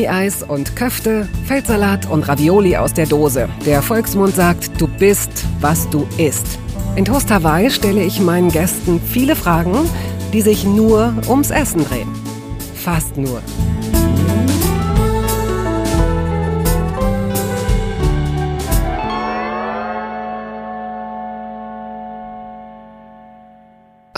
Gummieis und Köfte, Feldsalat und Ravioli aus der Dose. Der Volksmund sagt, du bist, was du isst. In Toast Hawaii stelle ich meinen Gästen viele Fragen, die sich nur ums Essen drehen. Fast nur.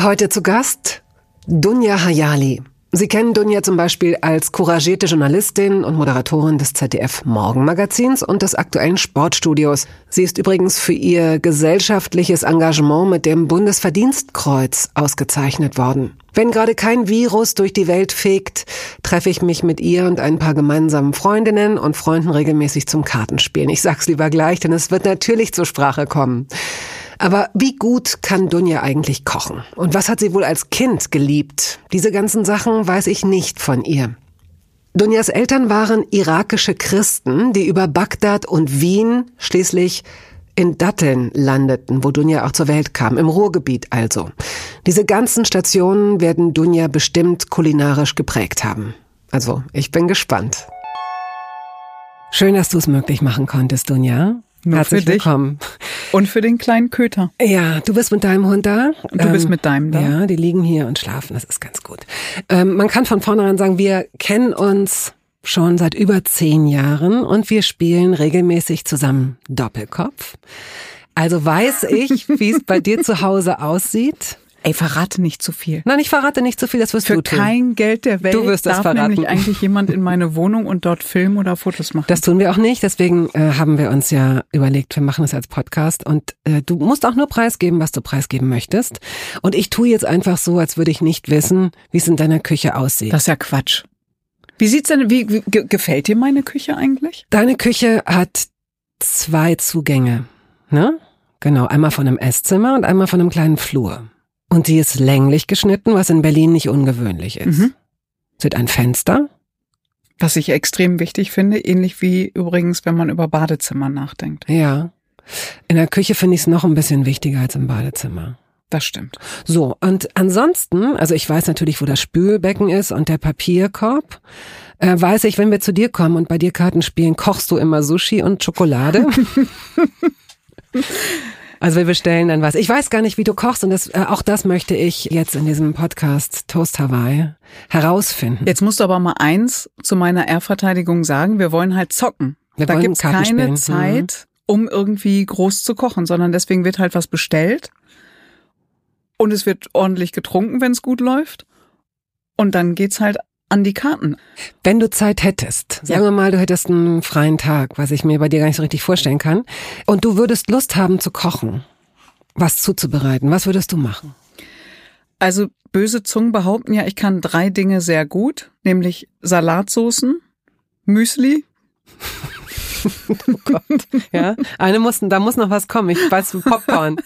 Heute zu Gast Dunja Hayali. Sie kennen Dunja zum Beispiel als couragierte Journalistin und Moderatorin des ZDF Morgenmagazins und des aktuellen Sportstudios. Sie ist übrigens für ihr gesellschaftliches Engagement mit dem Bundesverdienstkreuz ausgezeichnet worden. Wenn gerade kein Virus durch die Welt fegt, treffe ich mich mit ihr und ein paar gemeinsamen Freundinnen und Freunden regelmäßig zum Kartenspielen. Ich sag's lieber gleich, denn es wird natürlich zur Sprache kommen. Aber wie gut kann Dunja eigentlich kochen? Und was hat sie wohl als Kind geliebt? Diese ganzen Sachen weiß ich nicht von ihr. Dunjas Eltern waren irakische Christen, die über Bagdad und Wien schließlich in Datteln landeten, wo Dunja auch zur Welt kam, im Ruhrgebiet also. Diese ganzen Stationen werden Dunja bestimmt kulinarisch geprägt haben. Also, ich bin gespannt. Schön, dass du es möglich machen konntest, Dunja. Nur Herzlich willkommen. Und für den kleinen Köter. Ja, du bist mit deinem Hund da. Und du bist mit deinem da. Ja, die liegen hier und schlafen. Das ist ganz gut. Ähm, man kann von vornherein sagen, wir kennen uns schon seit über zehn Jahren und wir spielen regelmäßig zusammen Doppelkopf. Also weiß ich, wie es bei dir zu Hause aussieht. Ey, verrate nicht zu viel. Nein, ich verrate nicht zu viel, das wirst Für du tun. kein Geld der Welt Du wirst darf verraten. nämlich eigentlich jemand in meine Wohnung und dort filmen oder Fotos machen. Das tun wir auch nicht, deswegen äh, haben wir uns ja überlegt, wir machen es als Podcast und äh, du musst auch nur preisgeben, was du preisgeben möchtest. Und ich tue jetzt einfach so, als würde ich nicht wissen, wie es in deiner Küche aussieht. Das ist ja Quatsch. Wie sieht's denn, wie, wie ge- gefällt dir meine Küche eigentlich? Deine Küche hat zwei Zugänge, ne? Genau, einmal von einem Esszimmer und einmal von einem kleinen Flur. Und die ist länglich geschnitten, was in Berlin nicht ungewöhnlich ist. Mhm. Sie hat ein Fenster. Was ich extrem wichtig finde, ähnlich wie übrigens, wenn man über Badezimmer nachdenkt. Ja. In der Küche finde ich es noch ein bisschen wichtiger als im Badezimmer. Das stimmt. So, und ansonsten, also ich weiß natürlich, wo das Spülbecken ist und der Papierkorb. Äh, weiß ich, wenn wir zu dir kommen und bei dir Karten spielen, kochst du immer Sushi und Schokolade? also wir bestellen dann was. Ich weiß gar nicht, wie du kochst und das, äh, auch das möchte ich jetzt in diesem Podcast Toast Hawaii herausfinden. Jetzt musst du aber mal eins zu meiner Ehrverteidigung sagen. Wir wollen halt zocken. Wir da gibt's Karten keine spielen. Zeit, um irgendwie groß zu kochen, sondern deswegen wird halt was bestellt. Und es wird ordentlich getrunken, wenn es gut läuft. Und dann geht's halt an die Karten. Wenn du Zeit hättest, sagen Ja. wir mal, du hättest einen freien Tag, was ich mir bei dir gar nicht so richtig vorstellen kann, und du würdest Lust haben zu kochen, was zuzubereiten, was würdest du machen? Also böse Zungen behaupten ja, ich kann drei Dinge sehr gut, nämlich Salatsoßen, Müsli Ja, eine mussten, da muss noch was kommen. Ich weiß Popcorn.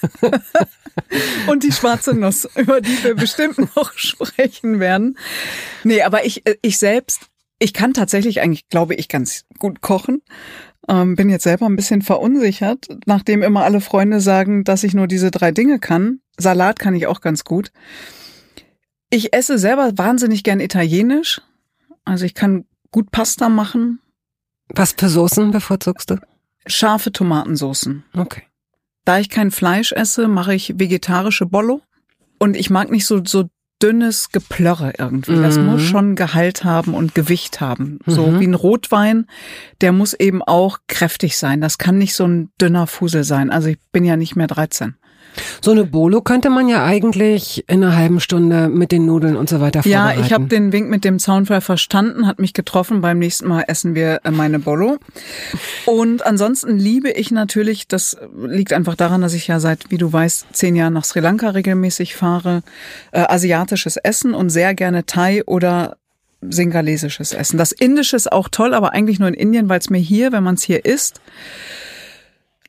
und die schwarze Nuss, über die wir bestimmt noch sprechen werden. Nee, aber ich, ich selbst, ich kann tatsächlich eigentlich, glaube ich, ganz gut kochen. Ähm, bin jetzt selber ein bisschen verunsichert, nachdem immer alle Freunde sagen, dass ich nur diese drei Dinge kann. Salat kann ich auch ganz gut. Ich esse selber wahnsinnig gern italienisch. Also ich kann gut Pasta machen, Was für Soßen bevorzugst du? scharfe Tomatensoßen. Okay. Da ich kein Fleisch esse, mache ich vegetarische Bollo. Und ich mag nicht so, so dünnes Geplörre irgendwie. Das Mhm. muss schon Gehalt haben und Gewicht haben. So Mhm. wie ein Rotwein, der muss eben auch kräftig sein. Das kann nicht so ein dünner Fusel sein. Also ich bin ja nicht mehr 13. So eine Bolo könnte man ja eigentlich in einer halben Stunde mit den Nudeln und so weiter Ja, vorbereiten. ich habe den Wink mit dem Zaunfall verstanden, hat mich getroffen. Beim nächsten Mal essen wir äh, meine Bollo. Und ansonsten liebe ich natürlich, das liegt einfach daran, dass ich ja seit, wie du weißt, zehn Jahren nach Sri Lanka regelmäßig fahre, äh, asiatisches Essen und sehr gerne Thai oder singalesisches Essen. Das Indische ist auch toll, aber eigentlich nur in Indien, weil es mir hier, wenn man es hier isst,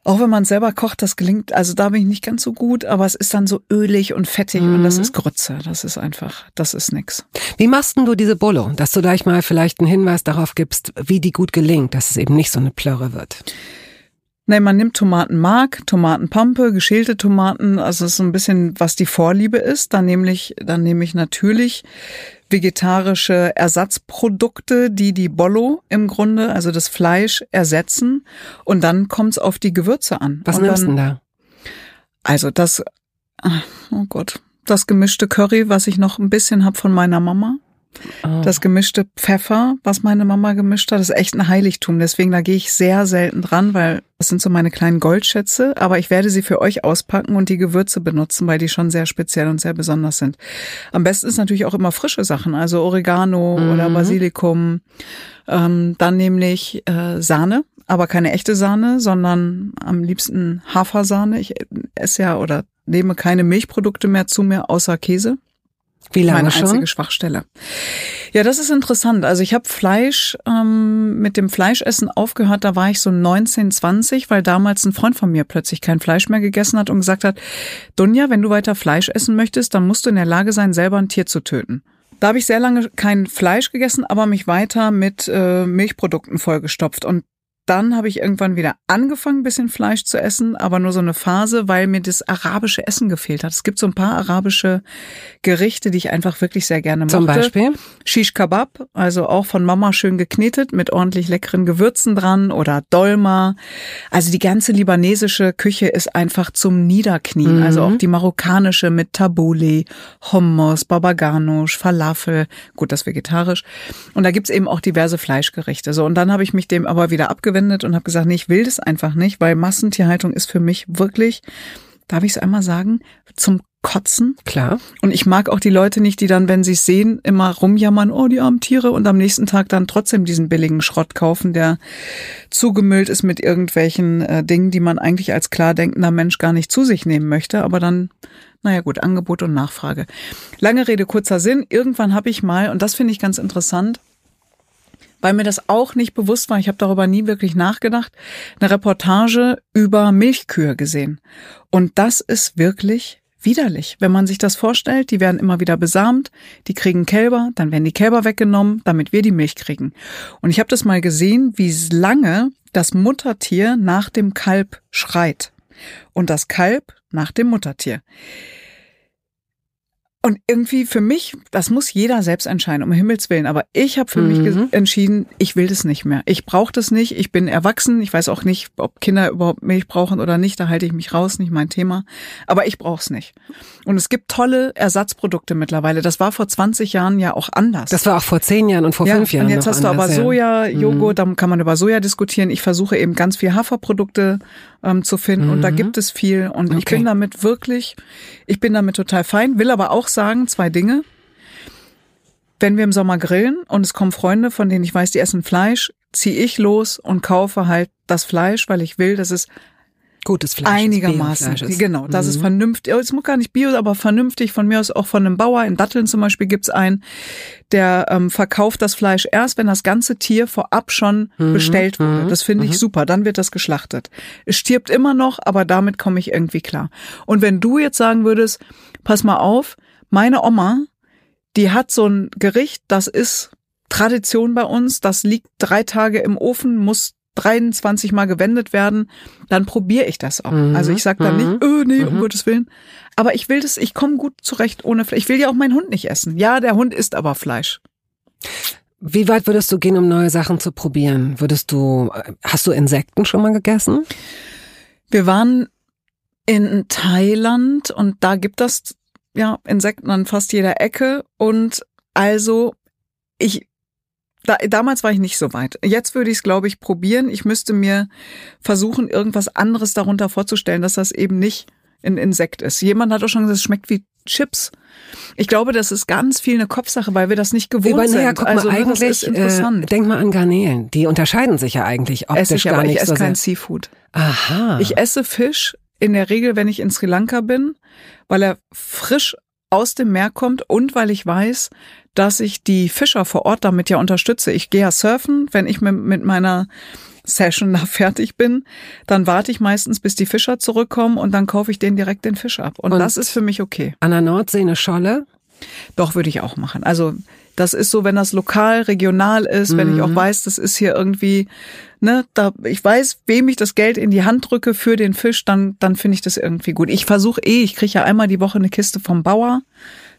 auch wenn man selber kocht, das gelingt, also da bin ich nicht ganz so gut, aber es ist dann so ölig und fettig und das ist Grütze. Das ist einfach, das ist nix. Wie machst denn du diese Bolo? Dass du gleich mal vielleicht einen Hinweis darauf gibst, wie die gut gelingt, dass es eben nicht so eine Plörre wird. Nein, man nimmt Tomatenmark, Tomatenpampe, geschälte Tomaten, also es ist so ein bisschen, was die Vorliebe ist. Dann nämlich, dann nehme ich natürlich vegetarische Ersatzprodukte, die die Bollo im Grunde, also das Fleisch ersetzen. Und dann kommt es auf die Gewürze an. Was Und nimmst du denn da? Also das, ah, oh Gott, das gemischte Curry, was ich noch ein bisschen hab von meiner Mama. Oh. Das gemischte Pfeffer, was meine Mama gemischt hat, ist echt ein Heiligtum. Deswegen, da gehe ich sehr selten dran, weil das sind so meine kleinen Goldschätze. Aber ich werde sie für euch auspacken und die Gewürze benutzen, weil die schon sehr speziell und sehr besonders sind. Am besten ist natürlich auch immer frische Sachen, also Oregano Mhm. oder Basilikum. Ähm, dann nämlich äh, Sahne, aber keine echte Sahne, sondern am liebsten Hafersahne. Ich esse ja oder nehme keine Milchprodukte mehr zu mir, außer Käse Wie lange meine schon? einzige Schwachstelle. Ja, das ist interessant. Also ich habe Fleisch ähm, mit dem Fleischessen aufgehört, da war ich so 19, 20, weil damals ein Freund von mir plötzlich kein Fleisch mehr gegessen hat und gesagt hat, Dunja, wenn du weiter Fleisch essen möchtest, dann musst du in der Lage sein, selber ein Tier zu töten. Da habe ich sehr lange kein Fleisch gegessen, aber mich weiter mit äh, Milchprodukten vollgestopft. Und dann habe ich irgendwann wieder angefangen, ein bisschen Fleisch zu essen, aber nur so eine Phase, weil mir das arabische Essen gefehlt hat. Es gibt so ein paar arabische Gerichte, die ich einfach wirklich sehr gerne mochte. Zum Beispiel? Shish Kebab, also auch von Mama schön geknetet mit ordentlich leckeren Gewürzen dran oder Dolma. Also die ganze libanesische Küche ist einfach zum Niederknien. Mhm. Also auch die marokkanische mit Tabbouleh, Hummus, Babaganush, Falafel, gut, das vegetarisch. Und da gibt's eben auch diverse Fleischgerichte. So und dann habe ich mich dem aber wieder abgewendet und habe gesagt, nee, ich will das einfach nicht, weil Massentierhaltung ist für mich wirklich, darf ich es einmal sagen, zum Kotzen. Klar. Und ich mag auch die Leute nicht, die dann, wenn sie es sehen, immer rumjammern, oh, die armen Tiere, und am nächsten Tag dann trotzdem diesen billigen Schrott kaufen, der zugemüllt ist mit irgendwelchen äh, Dingen, die man eigentlich als klar denkender Mensch gar nicht zu sich nehmen möchte, aber dann, naja gut, Angebot und Nachfrage. Lange Rede, kurzer Sinn. Irgendwann habe ich mal, und das finde ich ganz interessant, weil mir das auch nicht bewusst war, ich habe darüber nie wirklich nachgedacht, eine Reportage über Milchkühe gesehen. Und das ist wirklich widerlich. Wenn man sich das vorstellt, die werden immer wieder besamt, die kriegen Kälber, dann werden die Kälber weggenommen, damit wir die Milch kriegen. Und ich habe das mal gesehen, wie lange das Muttertier nach dem Kalb schreit und das Kalb nach dem Muttertier. Und irgendwie für mich, das muss jeder selbst entscheiden, um Himmels Willen. Aber ich habe für mich Mhm. ges- entschieden, ich will das nicht mehr. Ich brauche das nicht. Ich bin erwachsen. Ich weiß auch nicht, ob Kinder überhaupt Milch brauchen oder nicht. Da halte ich mich raus, nicht mein Thema. Aber ich brauche es nicht. Und es gibt tolle Ersatzprodukte mittlerweile. Das war vor 20 Jahren ja auch anders. Das war auch vor zehn Jahren und vor fünf Jahren. Und jetzt hast du aber ja. Soja, Joghurt, dann kann man über Soja diskutieren. Ich versuche eben ganz viel Haferprodukte ähm, zu finden und da gibt es viel und ich Mhm. Okay. bin damit wirklich, ich bin damit total fein, will aber auch sagen, zwei Dinge. Wenn wir im Sommer grillen und es kommen Freunde, von denen ich weiß, die essen Fleisch, ziehe ich los und kaufe halt das Fleisch, weil ich will, dass es Gutes Fleisch. ist, einigermaßen. Biofleisch ist. Genau, das ist Mhm. vernünftig. Es muss gar nicht bio, aber vernünftig. Von mir aus auch von einem Bauer. In Datteln zum Beispiel gibt's einen, der ähm, verkauft das Fleisch erst, wenn das ganze Tier vorab schon Mhm. bestellt wurde. Das finde ich super. Dann wird das geschlachtet. Es stirbt immer noch, aber damit komme ich irgendwie klar. Und wenn du jetzt sagen würdest, pass mal auf, meine Oma, die hat so ein Gericht, das ist Tradition bei uns, das liegt drei Tage im Ofen, muss 23 Mal gewendet werden, dann probiere ich das auch. Mhm, Also ich sage dann mhm, nicht, öh, nee, um Gottes Willen. Aber ich will das, ich komme gut zurecht ohne Fleisch. Ich will ja auch meinen Hund nicht essen. Ja, der Hund isst aber Fleisch. Wie weit würdest du gehen, um neue Sachen zu probieren? Würdest du, äh, hast du Insekten schon mal gegessen? Wir waren in Thailand und da gibt es ja Insekten an fast jeder Ecke und also ich da, damals war ich nicht so weit. Jetzt würde ich es, glaube ich, probieren. Ich müsste mir versuchen, irgendwas anderes darunter vorzustellen, dass das eben nicht ein Insekt ist. Jemand hat auch schon gesagt, es schmeckt wie Chips. Ich glaube, das ist ganz viel eine Kopfsache, weil wir das nicht gewohnt Über, sind. guck also mal, das eigentlich, ist interessant. äh, denk mal an Garnelen. Die unterscheiden sich ja eigentlich optisch esse ich, gar aber ich nicht esse so kein sehr. Seafood. Aha. Ich esse Fisch in der Regel, wenn ich in Sri Lanka bin, weil er frisch aus dem Meer kommt und weil ich weiß, dass ich die Fischer vor Ort damit ja unterstütze. Ich gehe ja surfen, wenn ich mit, meiner Session da fertig bin, dann warte ich meistens, bis die Fischer zurückkommen und dann kaufe ich denen direkt den Fisch ab. Und, Und- das ist für mich okay. an der Nordsee eine Scholle. Doch, würde ich auch machen. Also das ist so, wenn das lokal, regional ist, mhm. wenn ich auch mhm. weiß, das ist hier irgendwie, ne, da ich weiß, wem ich das Geld in die Hand drücke für den Fisch, dann, dann finde ich das irgendwie gut. Ich versuche eh, ich kriege ja einmal die Woche eine Kiste vom Bauer,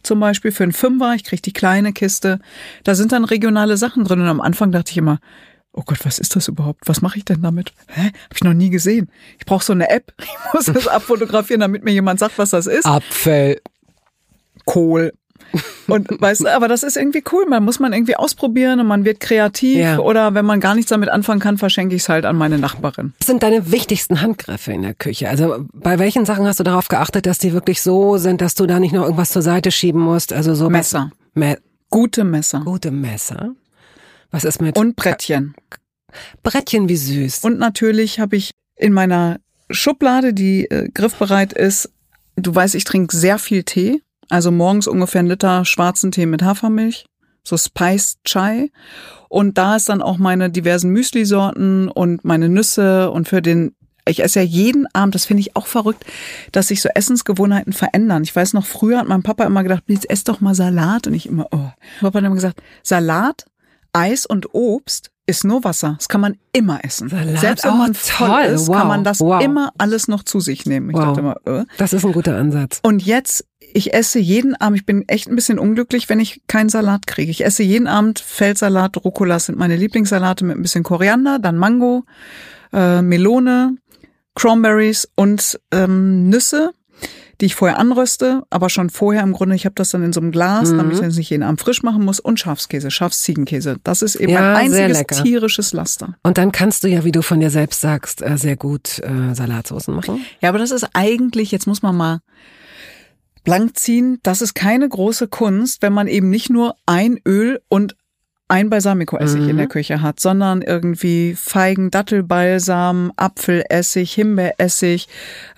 zum Beispiel für einen Fünfer, ich kriege die kleine Kiste. Da sind dann regionale Sachen drin. Und am Anfang dachte ich immer, oh Gott, was ist das überhaupt? Was mache ich denn damit? Hä? Hab ich noch nie gesehen. Ich brauche so eine App. Ich muss das abfotografieren, damit mir jemand sagt, was das ist. Apfel. Kohl. Und weißt du, aber das ist irgendwie cool. Man muss man irgendwie ausprobieren und man wird kreativ. Ja. Oder wenn man gar nichts damit anfangen kann, verschenke ich es halt an meine Nachbarin. Was sind deine wichtigsten Handgriffe in der Küche? Also bei welchen Sachen hast du darauf geachtet, dass die wirklich so sind, dass du da nicht noch irgendwas zur Seite schieben musst? Also so Messer. Me Gute Messer. Gute Messer. Was ist mit und Brettchen? Brettchen wie süß. Und natürlich habe ich in meiner Schublade, die äh, griffbereit ist. Du weißt, ich trinke sehr viel Tee. Also morgens ungefähr ein Liter schwarzen Tee mit Hafermilch, so Spiced Chai. Und da ist dann auch meine diversen Müsli-Sorten und meine Nüsse und für den ich esse ja jeden Abend, das finde ich auch verrückt, dass sich so Essensgewohnheiten verändern. Ich weiß noch, früher hat mein Papa immer gedacht, jetzt ess doch mal Salat. Und ich immer, oh. Papa hat immer gesagt, Salat, Eis und Obst ist nur Wasser. Das kann man immer essen. Salat, Selbst wenn man voll toll. ist, wow. kann man das wow. immer alles noch zu sich nehmen. Ich wow. dachte immer, äh. Das ist ein guter Ansatz. Und jetzt ich esse jeden Abend, ich bin echt ein bisschen unglücklich, wenn ich keinen Salat kriege. Ich esse jeden Abend Feldsalat, Rucola sind meine Lieblingssalate mit ein bisschen Koriander, dann Mango, äh, Melone, Cranberries und ähm, Nüsse, die ich vorher anröste, aber schon vorher im Grunde, ich habe das dann in so einem Glas, mhm. damit ich das nicht jeden Abend frisch machen muss und Schafskäse, Schafsziegenkäse. Das ist eben ja, ein einziges tierisches Laster. Und dann kannst du ja, wie du von dir selbst sagst, äh, sehr gut äh, Salatsoßen machen. Ja, aber das ist eigentlich, jetzt muss man mal blank ziehen, das ist keine große Kunst, wenn man eben nicht nur ein Öl und ein Balsamico-Essig mhm. in der mhm. Küche hat, sondern irgendwie Feigen, Dattelbalsam, Apfelessig, Himbeeressig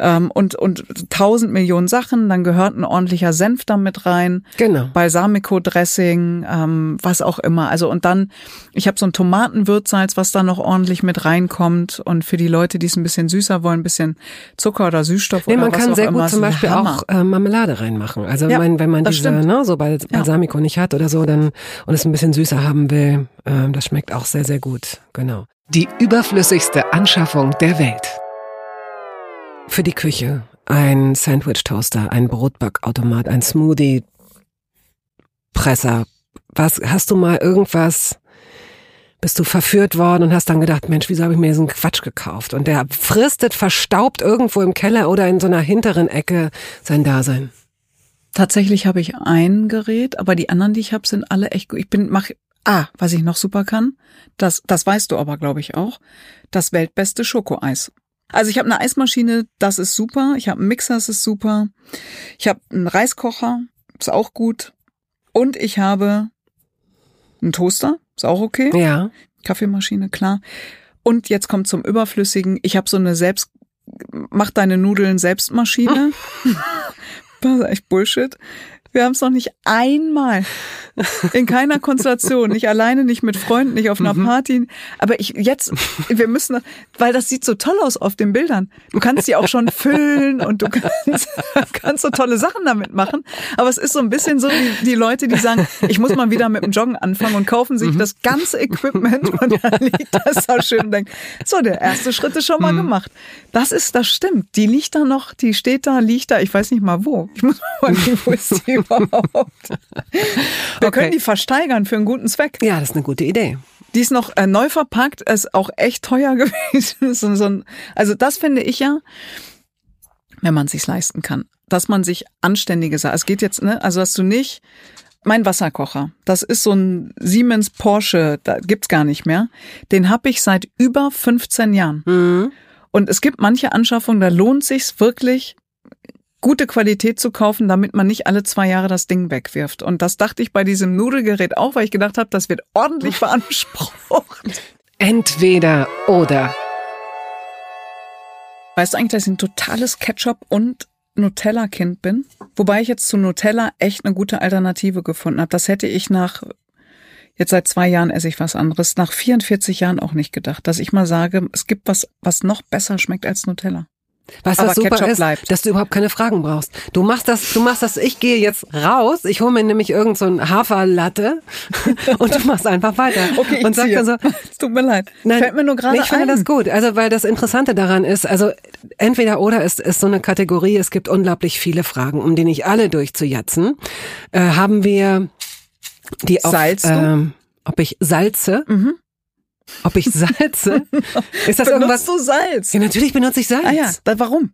ähm, und und tausend Millionen Sachen. Dann gehört ein ordentlicher Senf damit rein. Genau. Balsamico-Dressing, ähm, was auch immer. Also und dann, ich habe so ein Tomatenwürzsalz, was da noch ordentlich mit reinkommt. Und für die Leute, die es ein bisschen süßer wollen, ein bisschen Zucker oder Süßstoff nee, oder man was kann auch sehr immer. gut zum Beispiel auch äh, Marmelade reinmachen. Also ja, mein, wenn man diese, ne, so Balsamico ja. nicht hat oder so, dann und es ein bisschen süßer haben haben will. Ähm, das schmeckt auch sehr, sehr gut. Genau. Die überflüssigste Anschaffung der Welt. Für die Küche ein Sandwich-Toaster, ein Brotbackautomat, ein Smoothie-Presser. Was hast du mal irgendwas? Bist du verführt worden und hast dann gedacht, Mensch, wieso habe ich mir diesen Quatsch gekauft? Und der fristet, verstaubt irgendwo im Keller oder in so einer hinteren Ecke sein Dasein. Tatsächlich habe ich ein Gerät, aber die anderen, die ich habe, sind alle echt gut. Ich bin mach Ah, was ich noch super kann, das, das weißt du aber, glaube ich, auch, das weltbeste Schokoeis. Also ich habe eine Eismaschine, das ist super. Ich habe einen Mixer, das ist super. Ich habe einen Reiskocher, ist auch gut. Und ich habe einen Toaster, ist auch okay. Ja. Kaffeemaschine, klar. Und jetzt kommt zum Überflüssigen. Ich habe so eine selbst mach deine Nudeln Selbstmaschine. das ist echt Bullshit. Wir haben es noch nicht einmal in keiner Konstellation, nicht alleine, nicht mit Freunden, nicht auf einer mhm. Party. Aber ich jetzt, wir müssen, weil das sieht so toll aus auf den Bildern. Du kannst die auch schon füllen und du kannst, kannst so tolle Sachen damit machen. Aber es ist so ein bisschen so wie die Leute, die sagen, ich muss mal wieder mit dem Joggen anfangen und kaufen sich mhm. das ganze Equipment und dann liegt das da schön und denken, so, der erste Schritt ist schon mal mhm. gemacht. Das ist, das stimmt. Die liegt da noch, die steht da, liegt da, ich weiß nicht mal wo. Ich muss mal gucken, wo ist die überhaupt? Wir okay. können die versteigern für einen guten Zweck. Ja, das ist eine gute Idee. Die ist noch äh, neu verpackt, ist auch echt teuer gewesen. so, ein, also das finde ich ja, wenn man sich's leisten kann, dass man sich anständige Sachen. Es geht jetzt, ne, also dass du nicht mein Wasserkocher, das ist so ein Siemens Porsche, da gibt's gar nicht mehr. Den habe ich seit über 15 Jahren. Mhm. Und es gibt manche Anschaffungen, da lohnt sich's wirklich, gute Qualität zu kaufen, damit man nicht alle zwei Jahre das Ding wegwirft. Und das dachte ich bei diesem Nudelgerät auch, weil ich gedacht habe, das wird ordentlich beansprucht. Entweder oder. Weißt du eigentlich, dass ich ein totales Ketchup- und Nutella-Kind bin? Wobei ich jetzt zu Nutella echt eine gute Alternative gefunden habe. Das hätte ich nach, jetzt seit zwei Jahren esse ich was anderes, nach 44 Jahren auch nicht gedacht, dass ich mal sage, es gibt was, was noch besser schmeckt als Nutella. Weißt du, Aber was super Ketchup ist? bleibt. Dass du überhaupt keine Fragen brauchst. Du machst das, du machst das, ich gehe jetzt raus, ich hole mir nämlich irgend so ein Haferlatte und du machst einfach weiter. Okay, ich und sag ziehe. dann so, Es tut mir leid. Fällt mir nur gerade ich finde das gut. Also, weil das Interessante daran ist, also entweder oder ist, ist so eine Kategorie, es gibt unglaublich viele Fragen, um die nicht alle durchzujatzen. Äh, haben wir die auf, ähm, ob ich salze? Ob ich salze? ist das Benutzt irgendwas? du Salz? Ja, natürlich benutze ich Salz. Ah ja, da, warum?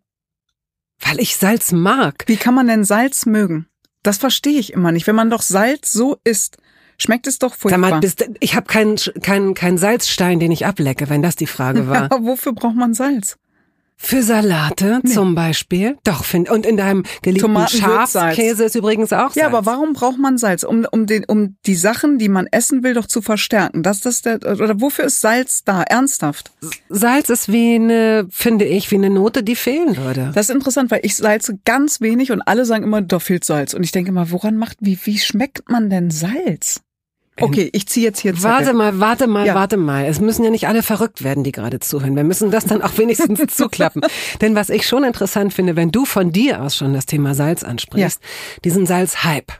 Weil ich Salz mag. Wie kann man denn Salz mögen? Das verstehe ich immer nicht. Wenn man doch Salz so isst, schmeckt es doch furchtbar. mal, bist, ich habe keinen keinen keinen Salzstein, den ich ablecke, wenn das die Frage war. Aber wofür braucht man Salz? Für Salate zum Beispiel. Doch, find, und in deinem geliebten. Schafskäse ist übrigens auch Salz. Ja, aber warum braucht man Salz? Um, um, den, um die Sachen, die man essen will, doch zu verstärken. Das, das der, oder wofür ist Salz da? Ernsthaft? Salz ist wie eine, finde ich, wie eine Note, die fehlen würde. Das ist interessant, weil ich salze ganz wenig und alle sagen immer, da fehlt Salz. Und ich denke immer, woran macht, wie, wie schmeckt man denn Salz? Okay, ich ziehe jetzt hier Zettel. Warte mal, warte mal, Ja. warte mal. Es müssen ja nicht alle verrückt werden, die gerade zuhören. Wir müssen das dann auch wenigstens zuklappen. Denn was ich schon interessant finde, wenn du von dir aus schon das Thema Salz ansprichst, diesen Salzhype.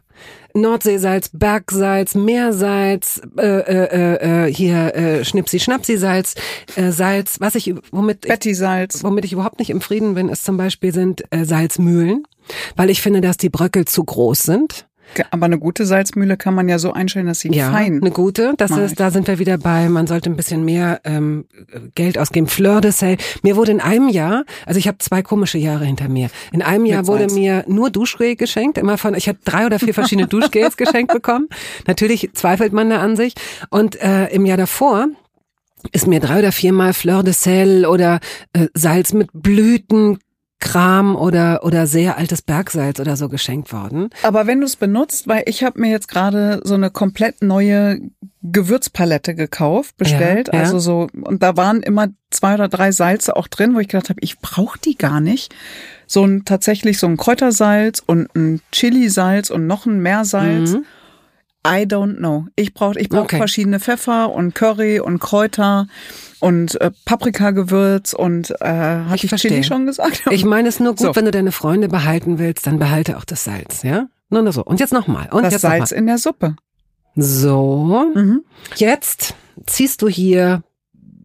Nordseesalz, Bergsalz, Meersalz, äh, äh, äh, hier äh, Schnipsi-Schnapsi-Salz, äh, Salz, was ich, womit ich, Betty-Salz. womit ich überhaupt nicht im Frieden bin, ist zum Beispiel sind äh, Salzmühlen, weil ich finde, dass die Bröckel zu groß sind. Aber eine gute Salzmühle kann man ja so einstellen, dass sie Ja, fein. eine gute. Das ist, da sind wir wieder bei, man sollte ein bisschen mehr ähm, Geld ausgeben. Fleur de Sel. Mir wurde in einem Jahr, also ich habe zwei komische Jahre hinter mir. In einem Jahr Mit wurde Salz. mir nur Duschgel geschenkt, immer von, ich habe drei oder vier verschiedene Duschgels geschenkt bekommen. Natürlich zweifelt man da an sich. Und äh, im Jahr davor ist mir drei oder viermal Fleur de Sel oder äh, Salz mit Blüten. Kram oder oder sehr altes Bergsalz oder so geschenkt worden. Aber wenn du es benutzt, weil ich habe mir jetzt gerade so eine komplett neue Gewürzpalette gekauft, bestellt, Ja, ja. also so und da waren immer zwei oder drei Salze auch drin, wo ich gedacht habe, ich brauche die gar nicht. So ein tatsächlich so ein Kräutersalz und ein Chili-Salz und noch ein Meersalz. Mhm. I don't know. Ich brauche ich brauch Okay. verschiedene Pfeffer und Curry und Kräuter und äh, Paprikagewürz und äh, hatte Ich ich, verstehe. Chili schon gesagt? Ich meine es nur gut, So. wenn du deine Freunde behalten willst, dann behalte auch das Salz, ja? Nur, nur so. Und jetzt nochmal. Und das jetzt noch Salz mal. in der Suppe. So. Mhm. Jetzt ziehst du hier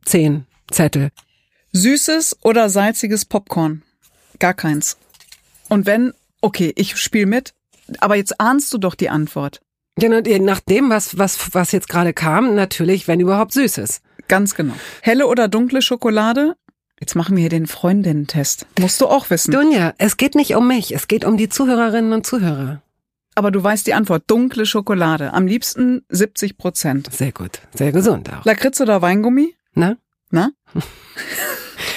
zehn Zettel. Süßes oder salziges Popcorn? Gar keins. Und wenn, okay, ich spiel mit, aber jetzt ahnst du doch die Antwort. Ja, na, nach dem, was, was, was jetzt gerade kam, natürlich, wenn überhaupt Süßes. Ganz genau. Helle oder dunkle Schokolade? Jetzt machen wir hier den Freundinnen-Test. Musst du auch wissen. Dunja, es geht nicht um mich, es geht um die Zuhörerinnen und Zuhörer. Aber du weißt die Antwort. Dunkle Schokolade. Am liebsten 70 Prozent. Sehr gut, sehr gesund auch. Lakritz oder Weingummi? Na? Na?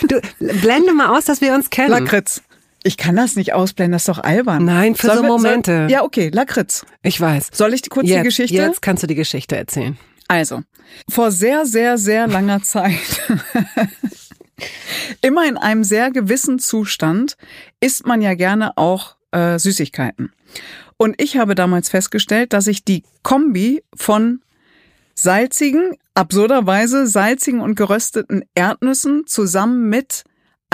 Du, blende mal aus, dass wir uns kennen. Lakritz. Ich kann das nicht ausblenden, das ist doch albern. Nein, für Sollen so wir- Momente. Soll, ja, okay, Lakritz. Ich weiß. Soll ich kurz jetzt, die Geschichte? Jetzt kannst du die Geschichte erzählen. Also, vor sehr, sehr, sehr langer Zeit, immer in einem sehr gewissen Zustand, isst man ja gerne auch äh, Süßigkeiten. Und ich habe damals festgestellt, dass ich die Kombi von salzigen, absurderweise salzigen und gerösteten Erdnüssen zusammen mit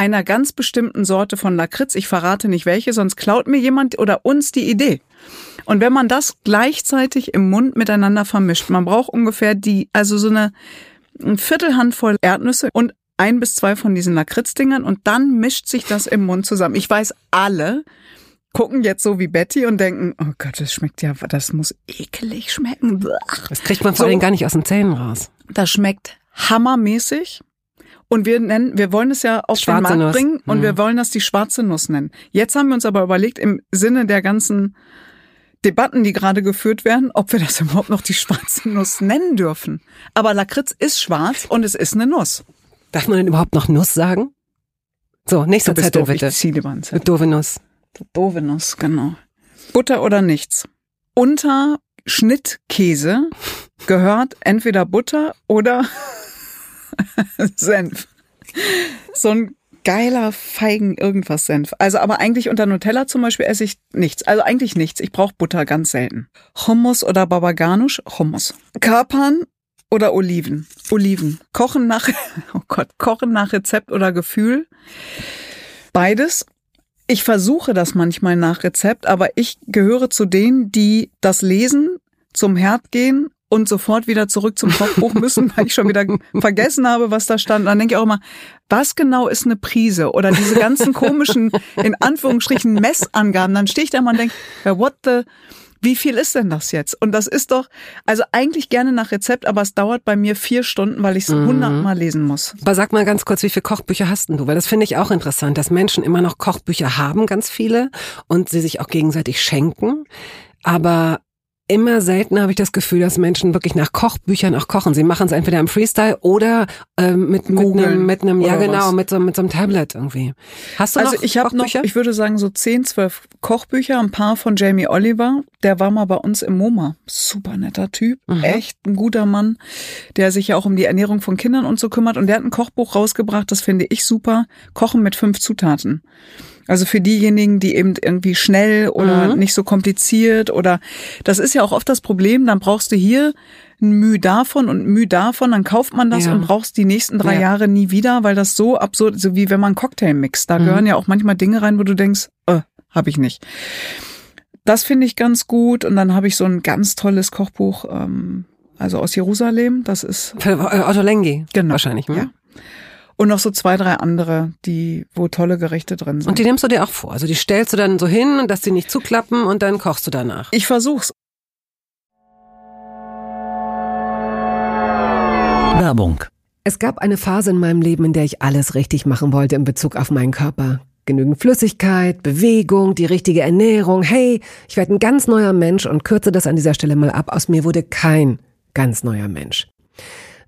einer ganz bestimmten Sorte von Lakritz, ich verrate nicht welche, sonst klaut mir jemand oder uns die Idee. Und wenn man das gleichzeitig im Mund miteinander vermischt, man braucht ungefähr die, also so eine, ein Viertelhandvoll Erdnüsse und ein bis zwei von diesen Lakritzdingern und dann mischt sich das im Mund zusammen. Ich weiß, alle gucken jetzt so wie Betty und denken, oh Gott, das schmeckt ja, das muss ekelig schmecken. Das kriegt man vor So. allem gar nicht aus den Zähnen raus. Das schmeckt hammermäßig. Und wir nennen, wir wollen es ja auf Schwarze den Markt Nuss. bringen und Mhm. wir wollen das die schwarze Nuss nennen. Jetzt haben wir uns aber überlegt, im Sinne der ganzen Debatten, die gerade geführt werden, ob wir das überhaupt noch die schwarze Nuss nennen dürfen. Aber Lakritz ist schwarz und es ist eine Nuss. Darf man denn überhaupt noch Nuss sagen? So, nächster Du Zettel doof, bitte. ich zieh lieber einen Zettel. Doofe Nuss. Doofe Nuss, genau. Butter oder nichts. Unter Schnittkäse gehört entweder Butter oder Senf. So ein geiler Feigen irgendwas Senf. Also aber eigentlich unter Nutella zum Beispiel esse ich nichts. Also eigentlich nichts. Ich brauche Butter ganz selten. Hummus oder Babaganusch? Hummus. Kapern oder Oliven? Oliven. Kochen nach, oh Gott, kochen nach Rezept oder Gefühl? Beides. Ich versuche das manchmal nach Rezept, aber ich gehöre zu denen, die das lesen, zum Herd gehen und sofort wieder zurück zum Kochbuch müssen, weil ich schon wieder vergessen habe, was da stand. Und dann denke ich auch immer, was genau ist eine Prise? Oder diese ganzen komischen, in Anführungsstrichen, Messangaben. Dann stehe ich da mal und denke, what the, wie viel ist denn das jetzt? Und das ist doch, also eigentlich gerne nach Rezept, aber es dauert bei mir vier Stunden, weil ich es mhm. hundertmal lesen muss. Aber sag mal ganz kurz, wie viele Kochbücher hast denn du? Weil das finde ich auch interessant, dass Menschen immer noch Kochbücher haben, ganz viele, und sie sich auch gegenseitig schenken. Aber immer selten habe ich das Gefühl, dass Menschen wirklich nach Kochbüchern auch kochen. Sie machen es entweder im Freestyle oder äh, mit, mit einem, mit einem, ja genau, mit so, mit so einem Tablet irgendwie. Hast du also noch ich habe noch, ich würde sagen so zehn, zwölf Kochbücher, ein paar von Jamie Oliver. Der war mal bei uns im MoMA. Super netter Typ, mhm. echt ein guter Mann, der sich ja auch um die Ernährung von Kindern und so kümmert. Und der hat ein Kochbuch rausgebracht, das finde ich super. Kochen mit fünf Zutaten. Also für diejenigen, die eben irgendwie schnell oder mhm. nicht so kompliziert oder das ist ja auch oft das Problem, dann brauchst du hier ein Mühe davon und Mühe davon, dann kauft man das ja. und brauchst die nächsten drei ja. Jahre nie wieder, weil das so absurd, so wie wenn man Cocktail mixt. Da mhm. gehören ja auch manchmal Dinge rein, wo du denkst, äh, habe ich nicht. Das finde ich ganz gut und dann habe ich so ein ganz tolles Kochbuch, ähm, also aus Jerusalem. Das ist Für Otto Lengi. Genau. Wahrscheinlich. Hm? Ja. Und noch so zwei, drei andere, die, wo tolle Gerichte drin sind. Und die nimmst du dir auch vor? Also die stellst du dann so hin, dass die nicht zuklappen und dann kochst du danach? Ich versuch's. Werbung. Es gab eine Phase in meinem Leben, in der ich alles richtig machen wollte in Bezug auf meinen Körper. Genügend Flüssigkeit, Bewegung, die richtige Ernährung. Hey, ich werde ein ganz neuer Mensch und kürze das an dieser Stelle mal ab. Aus mir wurde kein ganz neuer Mensch.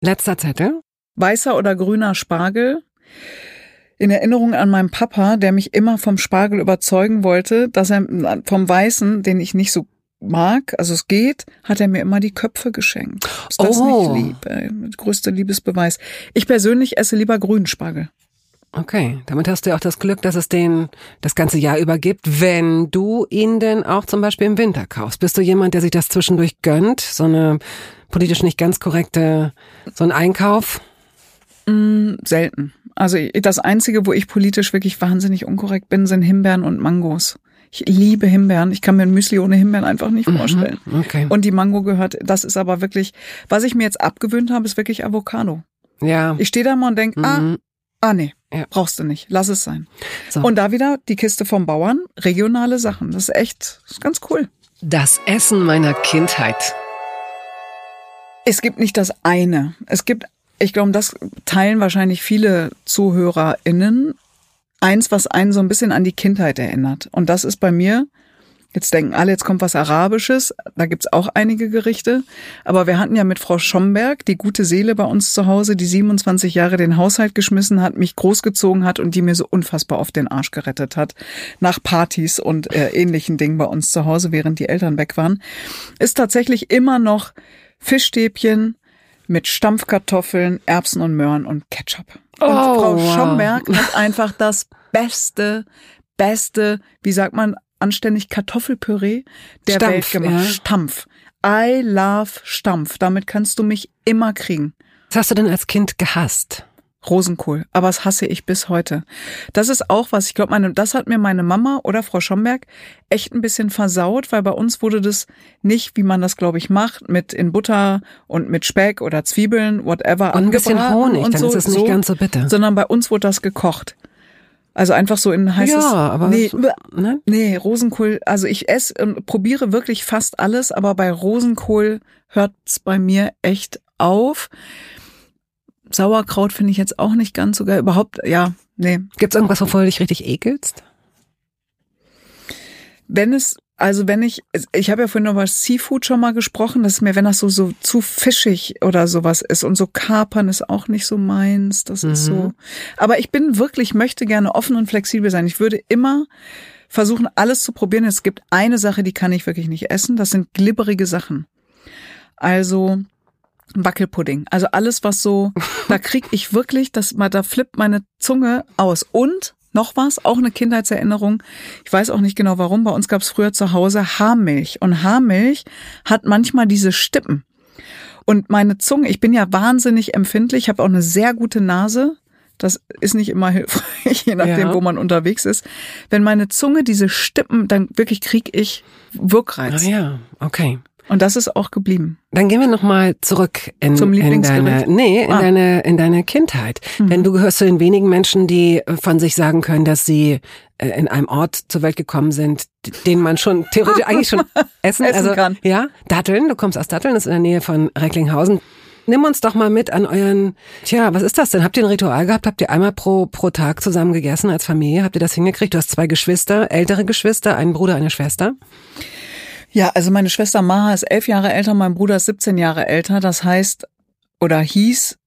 Letzter Zettel. Weißer oder grüner Spargel. in Erinnerung an meinen Papa, der mich immer vom Spargel überzeugen wollte, dass er vom Weißen, den ich nicht so mag, also es geht, hat er mir immer die Köpfe geschenkt. Ist das Oh. nicht lieb? Äh, Größter Liebesbeweis. Ich persönlich esse lieber grünen Spargel. Okay, damit hast du ja auch das Glück, dass es den das ganze Jahr über gibt, wenn du ihn denn auch zum Beispiel im Winter kaufst. Bist du jemand, der sich das zwischendurch gönnt? So eine politisch nicht ganz korrekte, so ein Einkauf? Selten. Also das Einzige, wo ich politisch wirklich wahnsinnig unkorrekt bin, sind Himbeeren und Mangos. Ich liebe Himbeeren. Ich kann mir ein Müsli ohne Himbeeren einfach nicht vorstellen. Okay. Und die Mango gehört, das ist aber wirklich, was ich mir jetzt abgewöhnt habe, ist wirklich Avocado. Ja. Ich stehe da mal und denk, ah, Mhm. ah nee, Ja. brauchst du nicht, lass es sein. So. Und da wieder die Kiste vom Bauern, regionale Sachen. Das ist echt, das ist ganz cool. Das Essen meiner Kindheit. Es gibt nicht das eine. Es gibt, ich glaube, das teilen wahrscheinlich viele ZuhörerInnen. Eins, was einen so ein bisschen an die Kindheit erinnert. Und das ist bei mir, jetzt denken alle, jetzt kommt was Arabisches. Da gibt's auch einige Gerichte. Aber wir hatten ja mit Frau Schomberg, die gute Seele bei uns zu Hause, die 27 Jahre den Haushalt geschmissen hat, mich großgezogen hat und die mir so unfassbar auf den Arsch gerettet hat. Nach Partys und äh, ähnlichen Dingen bei uns zu Hause, während die Eltern weg waren. Ist tatsächlich immer noch Fischstäbchen mit Stampfkartoffeln, Erbsen und Möhren und Ketchup. Und Oh, Frau wow. Schomberg hat einfach das beste, beste, wie sagt man, anständig Kartoffelpüree der Stampf, Welt gemacht. ja. Stampf. I love Stampf. Damit kannst du mich immer kriegen. Was hast du denn als Kind gehasst? Rosenkohl, aber das hasse ich bis heute. Das ist auch was, ich glaube, meine, das hat mir meine Mama oder Frau Schomberg echt ein bisschen versaut, weil bei uns wurde das nicht, wie man das, glaube ich, macht, mit in Butter und mit Speck oder Zwiebeln, whatever, Und ein bisschen Honig, und dann so, ist es nicht so, ganz so bitter. Sondern bei uns wurde das gekocht. Also einfach so in heißes. ja, aber nee, ne? nee, Rosenkohl. Also ich esse und probiere wirklich fast alles, aber bei Rosenkohl hört's bei mir echt auf. Sauerkraut finde ich jetzt auch nicht ganz sogar überhaupt. Ja, nee. Gibt's irgendwas, wovor du dich richtig ekelst? Wenn es also wenn ich, ich habe ja vorhin über Seafood schon mal gesprochen, dass mir, wenn das so, so zu fischig oder sowas ist und so Kapern ist auch nicht so meins, das ist so. Aber ich bin wirklich, möchte gerne offen und flexibel sein. Ich würde immer versuchen, alles zu probieren. Es gibt eine Sache, die kann ich wirklich nicht essen. Das sind glibberige Sachen. Also Wackelpudding. Also alles, was so, da krieg ich wirklich, das da flippt meine Zunge aus. Und noch was, auch eine Kindheitserinnerung. Ich weiß auch nicht genau warum. Bei uns gab es früher zu Hause Haarmilch. Und Haarmilch hat manchmal diese Stippen. Und meine Zunge, ich bin ja wahnsinnig empfindlich, ich habe auch eine sehr gute Nase. Das ist nicht immer hilfreich, je nachdem, Ja. wo man unterwegs ist. Wenn meine Zunge diese Stippen, dann wirklich krieg ich Wirkreiz. Ah ja, okay. Und das ist auch geblieben. Dann gehen wir noch mal zurück in, Zum in deine, nee, in Ah. deine, in deine Kindheit. Denn du gehörst zu den wenigen Menschen, die von sich sagen können, dass sie äh, in einem Ort zur Welt gekommen sind, den man schon theoretisch eigentlich schon essen, Essen also, kann. Ja, Datteln. Du kommst aus Datteln, das ist in der Nähe von Recklinghausen. Nimm uns doch mal mit an euren, tja, was ist das denn? Habt ihr ein Ritual gehabt? Habt ihr einmal pro, pro Tag zusammen gegessen als Familie? Habt ihr das hingekriegt? Du hast zwei Geschwister, ältere Geschwister, einen Bruder, eine Schwester. Ja, also meine Schwester Maha ist elf Jahre älter, mein Bruder ist 17 Jahre älter. Das heißt oder hieß,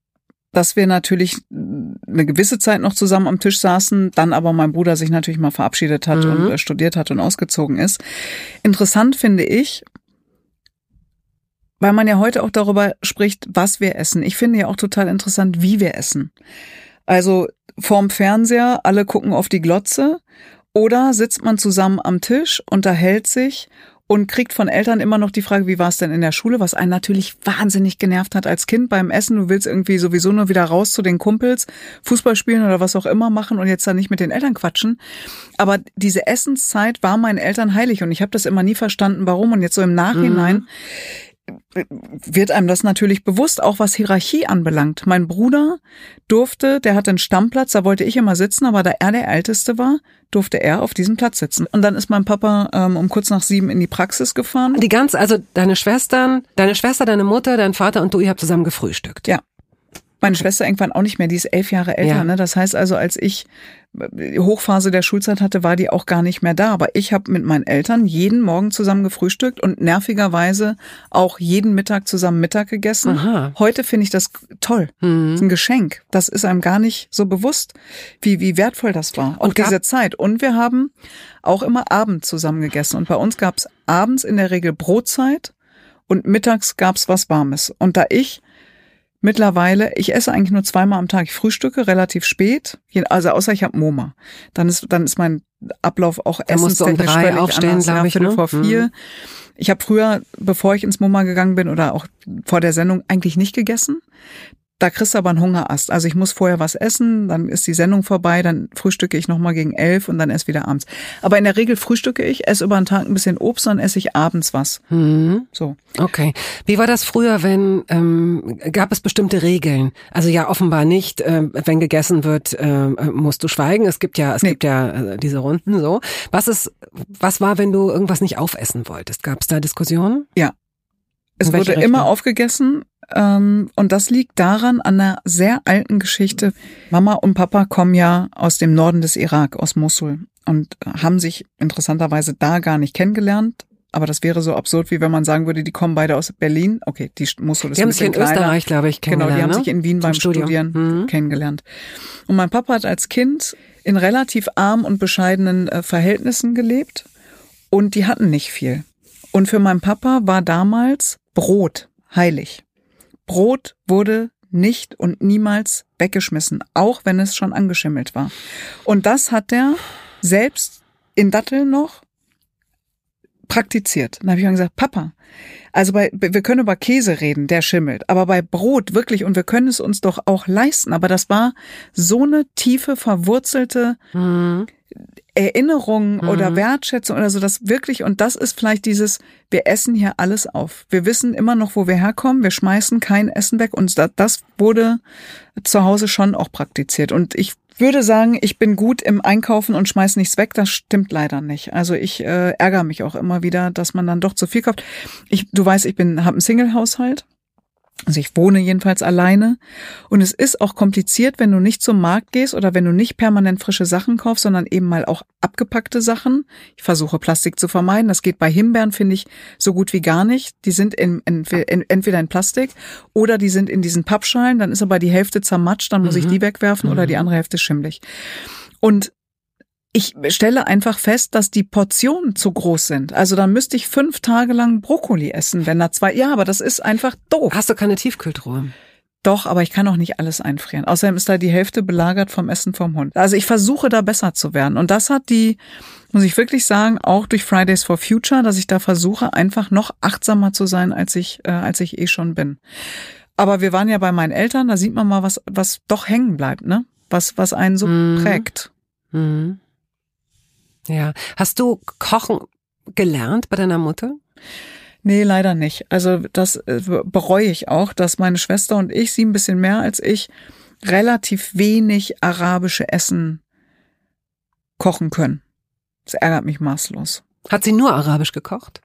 dass wir natürlich eine gewisse Zeit noch zusammen am Tisch saßen, dann aber mein Bruder sich natürlich mal verabschiedet hat und äh, studiert hat und ausgezogen ist. Interessant finde ich, weil man ja heute auch darüber spricht, was wir essen. Ich finde ja auch total interessant, wie wir essen. Also vorm Fernseher, alle gucken auf die Glotze oder sitzt man zusammen am Tisch, unterhält sich und kriegt von Eltern immer noch die Frage, wie war es denn in der Schule, was einen natürlich wahnsinnig genervt hat als Kind beim Essen. Du willst irgendwie sowieso nur wieder raus zu den Kumpels, Fußball spielen oder was auch immer machen und jetzt dann nicht mit den Eltern quatschen. Aber diese Essenszeit war meinen Eltern heilig und ich habe das immer nie verstanden, warum. Und jetzt so im Nachhinein wird einem das natürlich bewusst, auch was Hierarchie anbelangt. Mein Bruder durfte, der hatte einen Stammplatz, da wollte ich immer sitzen, aber da er der Älteste war, durfte er auf diesem Platz sitzen. Und dann ist mein Papa ähm, um kurz nach sieben in die Praxis gefahren. Die ganz, also deine Schwestern, deine Schwester, deine Mutter, dein Vater und du, ihr habt zusammen gefrühstückt. Ja. Meine Schwester irgendwann auch nicht mehr, die ist elf Jahre älter. Ja. Ne? Das heißt also, als ich die äh, Hochphase der Schulzeit hatte, war die auch gar nicht mehr da. Aber ich habe mit meinen Eltern jeden Morgen zusammen gefrühstückt und nervigerweise auch jeden Mittag zusammen Mittag gegessen. Aha. Heute finde ich das toll. Mhm. Das ist ein Geschenk. Das ist einem gar nicht so bewusst, wie, wie wertvoll das war. Und diese Zeit. Und wir haben auch immer Abend zusammen gegessen. Und bei uns gab es abends in der Regel Brotzeit und mittags gab's was Warmes. Und da ich mittlerweile, ich esse eigentlich nur zweimal am Tag. Ich frühstücke relativ spät, also außer ich habe Moma. Dann ist dann ist mein Ablauf auch da essenstechnisch um völlig aufstehen. Ja, ich, Viertel ne? vor vier. Mhm. Ich habe früher, bevor ich ins Moma gegangen bin oder auch vor der Sendung, eigentlich nicht gegessen da kriegst du aber einen Hungerast. Also ich muss vorher was essen, dann ist die Sendung vorbei, dann frühstücke ich nochmal gegen elf und dann erst wieder abends. Aber in der Regel frühstücke ich, esse über den Tag ein bisschen Obst, dann esse ich abends was. Mhm. So. Okay. Wie war das früher, wenn ähm, gab es bestimmte Regeln? Also ja, offenbar nicht. Äh, wenn gegessen wird, äh, musst du schweigen. Es gibt ja, es nee. gibt ja äh, diese Runden so. Was ist, was war, wenn du irgendwas nicht aufessen wolltest? Gab es da Diskussionen? Ja. Es wurde Richtung? immer aufgegessen ähm, und das liegt daran an einer sehr alten Geschichte. Mama und Papa kommen ja aus dem Norden des Irak, aus Mosul und haben sich interessanterweise da gar nicht kennengelernt. Aber das wäre so absurd, wie wenn man sagen würde, die kommen beide aus Berlin. Okay, die Mosul ist Die haben sich in kleiner. Österreich, glaube ich, kennengelernt. Genau, die haben ne? sich in Wien Zum beim Studium. Studieren mhm. kennengelernt. Und mein Papa hat als Kind in relativ arm und bescheidenen äh, Verhältnissen gelebt und die hatten nicht viel. Und für meinen Papa war damals Brot heilig. Brot wurde nicht und niemals weggeschmissen, auch wenn es schon angeschimmelt war. Und das hat er selbst in Datteln noch praktiziert. Dann habe ich ihm gesagt, Papa, also bei, wir können über Käse reden, der schimmelt, aber bei Brot wirklich, und wir können es uns doch auch leisten, aber das war so eine tiefe, verwurzelte mhm. Erinnerung mhm. oder Wertschätzung oder so, das wirklich, und das ist vielleicht dieses, wir essen hier alles auf. Wir wissen immer noch, wo wir herkommen, wir schmeißen kein Essen weg und das wurde zu Hause schon auch praktiziert. Und ich würde sagen, ich bin gut im Einkaufen und schmeiß nichts weg. Das stimmt leider nicht. Also ich äh, ärgere mich auch immer wieder, dass man dann doch zu viel kauft. Ich, du weißt, ich bin, habe einen Single-Haushalt. Also ich wohne jedenfalls alleine. Und es ist auch kompliziert, wenn du nicht zum Markt gehst oder wenn du nicht permanent frische Sachen kaufst, sondern eben mal auch abgepackte Sachen. Ich versuche Plastik zu vermeiden. Das geht bei Himbeeren, finde ich, so gut wie gar nicht. Die sind in, entweder in Plastik oder die sind in diesen Pappschalen. Dann ist aber die Hälfte zermatscht, dann muss mhm. ich die wegwerfen mhm. oder die andere Hälfte schimmlig. Und ich stelle einfach fest, dass die Portionen zu groß sind. Also dann müsste ich fünf Tage lang Brokkoli essen, wenn da zwei. Ja, aber das ist einfach doof. Hast du keine Tiefkühltruhe? Doch, aber ich kann auch nicht alles einfrieren. Außerdem ist da die Hälfte belagert vom Essen vom Hund. Also ich versuche da besser zu werden. Und das hat die, muss ich wirklich sagen, auch durch Fridays for Future, dass ich da versuche, einfach noch achtsamer zu sein, als ich, äh, als ich eh schon bin. Aber wir waren ja bei meinen Eltern, da sieht man mal, was, was doch hängen bleibt, ne? Was, was einen so mhm. prägt. Mhm. Ja. Hast du Kochen gelernt bei deiner Mutter? Nee, leider nicht. Also das äh, bereue ich auch, dass meine Schwester und ich, sie ein bisschen mehr als ich, relativ wenig arabische Essen kochen können. Das ärgert mich maßlos. Hat sie nur arabisch gekocht?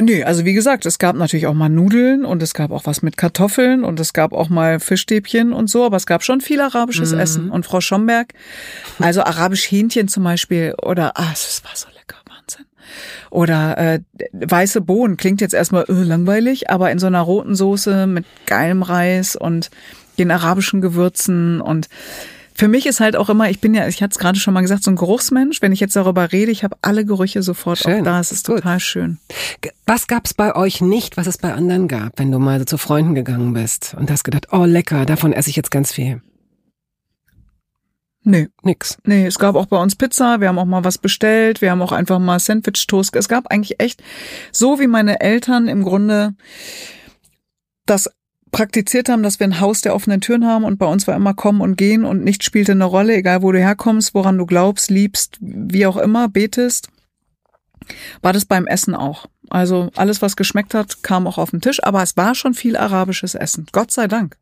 Nee, also wie gesagt, es gab natürlich auch mal Nudeln und es gab auch was mit Kartoffeln und es gab auch mal Fischstäbchen und so, aber es gab schon viel arabisches mhm. Essen. Und Frau Schomberg, also arabisch Hähnchen zum Beispiel oder, ah, es war so lecker, Wahnsinn. Oder äh, weiße Bohnen, klingt jetzt erstmal äh, langweilig, aber in so einer roten Soße mit geilem Reis und den arabischen Gewürzen und für mich ist halt auch immer, ich bin ja, ich hatte es gerade schon mal gesagt, so ein Geruchsmensch. Wenn ich jetzt darüber rede, ich habe alle Gerüche sofort schön. auch da. Es ist total schön. Was gab es bei euch nicht, was es bei anderen gab, wenn du mal so zu Freunden gegangen bist und hast gedacht, oh lecker, davon esse ich jetzt ganz viel? Nee. Nix. Nee, es gab auch bei uns Pizza, wir haben auch mal was bestellt, wir haben auch einfach mal Sandwich-Toast. Es gab eigentlich echt, so wie meine Eltern im Grunde das praktiziert haben, dass wir ein Haus der offenen Türen haben und bei uns war immer kommen und gehen und nichts spielte eine Rolle, egal wo du herkommst, woran du glaubst, liebst, wie auch immer, betest, war das beim Essen auch. Also alles, was geschmeckt hat, kam auch auf den Tisch, aber es war schon viel arabisches Essen. Gott sei Dank.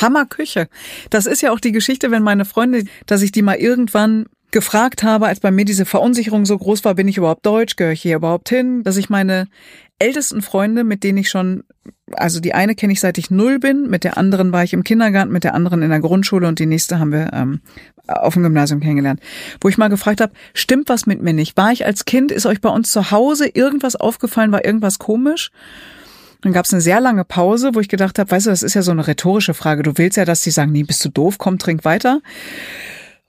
Hammerküche. Das ist ja auch die Geschichte, wenn meine Freunde, dass ich die mal irgendwann gefragt habe, als bei mir diese Verunsicherung so groß war, bin ich überhaupt deutsch, gehöre ich hier überhaupt hin, dass ich meine ältesten Freunde, mit denen ich schon, also die eine kenne ich seit ich null bin, mit der anderen war ich im Kindergarten, mit der anderen in der Grundschule und die nächste haben wir ähm, auf dem Gymnasium kennengelernt, wo ich mal gefragt habe, stimmt was mit mir nicht? War ich als Kind, ist euch bei uns zu Hause irgendwas aufgefallen, war irgendwas komisch? Dann gab es eine sehr lange Pause, wo ich gedacht habe, weißt du, das ist ja so eine rhetorische Frage. Du willst ja, dass die sagen, nee, bist du doof, komm, trink weiter.